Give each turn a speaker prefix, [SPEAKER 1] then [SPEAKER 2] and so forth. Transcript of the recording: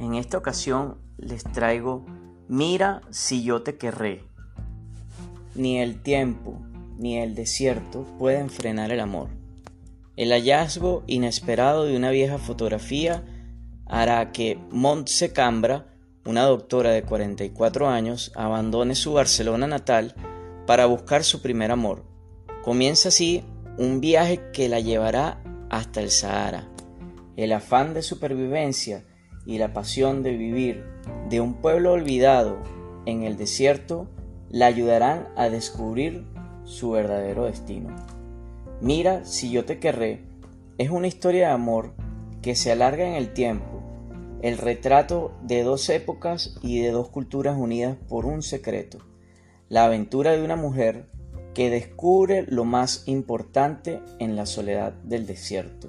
[SPEAKER 1] En esta ocasión les traigo Mira si yo te querré. Ni el tiempo ni el desierto pueden frenar el amor. El hallazgo inesperado de una vieja fotografía hará que Montse Cambra, una doctora de 44 años, abandone su Barcelona natal para buscar su primer amor. Comienza así un viaje que la llevará hasta el Sahara. El afán de supervivencia y la pasión de vivir de un pueblo olvidado en el desierto la ayudarán a descubrir su verdadero destino. Mira si yo te querré es una historia de amor que se alarga en el tiempo, el retrato de dos épocas y de dos culturas unidas por un secreto, la aventura de una mujer que descubre lo más importante en la soledad del desierto